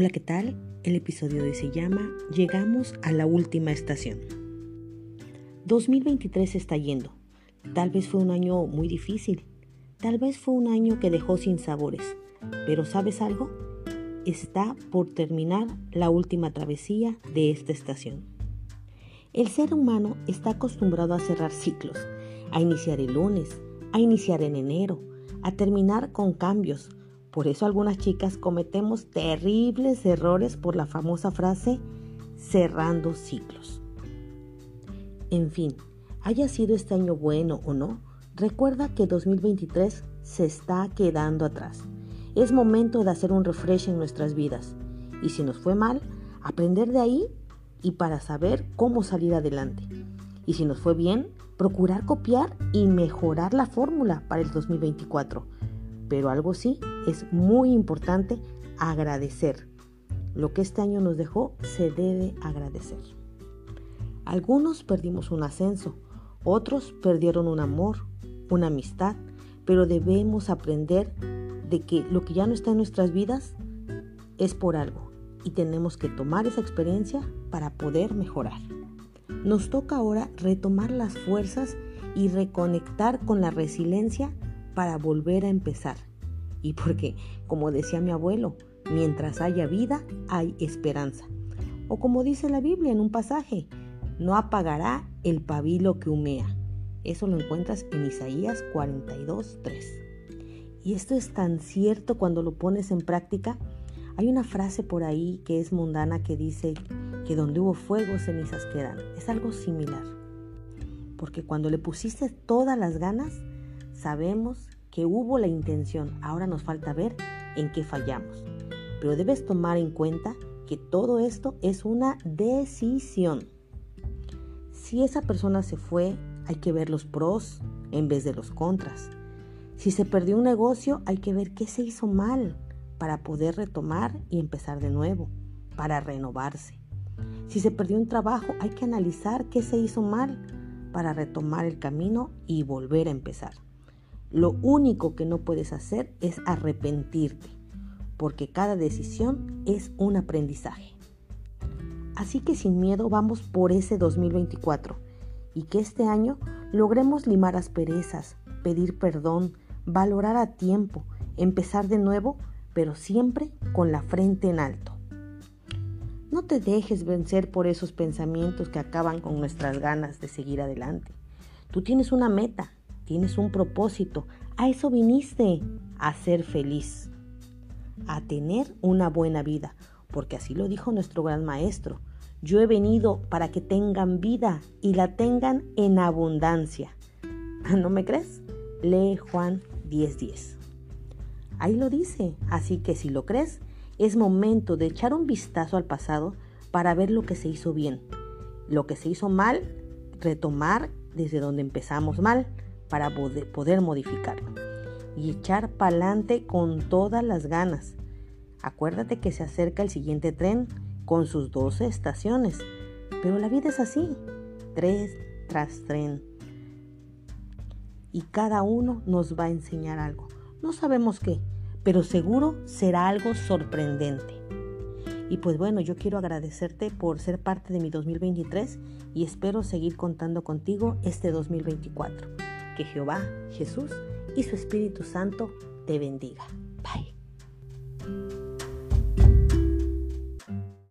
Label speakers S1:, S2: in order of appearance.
S1: Hola, ¿qué tal? El episodio de se llama Llegamos a la última estación. 2023 está yendo. Tal vez fue un año muy difícil. Tal vez fue un año que dejó sin sabores. Pero ¿sabes algo? Está por terminar la última travesía de esta estación. El ser humano está acostumbrado a cerrar ciclos, a iniciar el lunes, a iniciar en enero, a terminar con cambios, por eso algunas chicas cometemos terribles errores por la famosa frase cerrando ciclos. En fin, haya sido este año bueno o no, recuerda que 2023 se está quedando atrás. Es momento de hacer un refresh en nuestras vidas. Y si nos fue mal, aprender de ahí y para saber cómo salir adelante. Y si nos fue bien, procurar copiar y mejorar la fórmula para el 2024 pero algo sí, es muy importante agradecer. Lo que este año nos dejó se debe agradecer. Algunos perdimos un ascenso, otros perdieron un amor, una amistad, pero debemos aprender de que lo que ya no está en nuestras vidas es por algo y tenemos que tomar esa experiencia para poder mejorar. Nos toca ahora retomar las fuerzas y reconectar con la resiliencia para volver a empezar. Y porque, como decía mi abuelo, mientras haya vida, hay esperanza. O como dice la Biblia en un pasaje, no apagará el pabilo que humea. Eso lo encuentras en Isaías 42, 3. Y esto es tan cierto cuando lo pones en práctica. Hay una frase por ahí que es mundana que dice que donde hubo fuego cenizas quedan. Es algo similar. Porque cuando le pusiste todas las ganas, sabemos que hubo la intención. Ahora nos falta ver en qué fallamos. Pero debes tomar en cuenta que todo esto es una decisión. Si esa persona se fue, hay que ver los pros en vez de los contras. Si se perdió un negocio, hay que ver qué se hizo mal para poder retomar y empezar de nuevo, para renovarse. Si se perdió un trabajo, hay que analizar qué se hizo mal para retomar el camino y volver a empezar. Lo único que no puedes hacer es arrepentirte, porque cada decisión es un aprendizaje. Así que sin miedo vamos por ese 2024 y que este año logremos limar asperezas, pedir perdón, valorar a tiempo, empezar de nuevo, pero siempre con la frente en alto. No te dejes vencer por esos pensamientos que acaban con nuestras ganas de seguir adelante. Tú tienes una meta, tienes un propósito. A eso viniste, a ser feliz, a tener una buena vida, porque así lo dijo nuestro gran maestro. Yo he venido para que tengan vida y la tengan en abundancia. ¿No me crees? Lee Juan 10:10. Ahí lo dice, así que si lo crees, es momento de echar un vistazo al pasado para ver lo que se hizo bien, lo que se hizo mal, retomar desde donde empezamos mal para poder modificarlo y echar pa'lante con todas las ganas. Acuérdate que se acerca el siguiente tren con sus 12 estaciones, pero la vida es así, tres tras tren. Y cada uno nos va a enseñar algo. No sabemos qué, pero seguro será algo sorprendente. Y pues bueno, yo quiero agradecerte por ser parte de mi 2023 y espero seguir contando contigo este 2024. Que Jehová, Jesús y su Espíritu Santo te bendiga. Bye.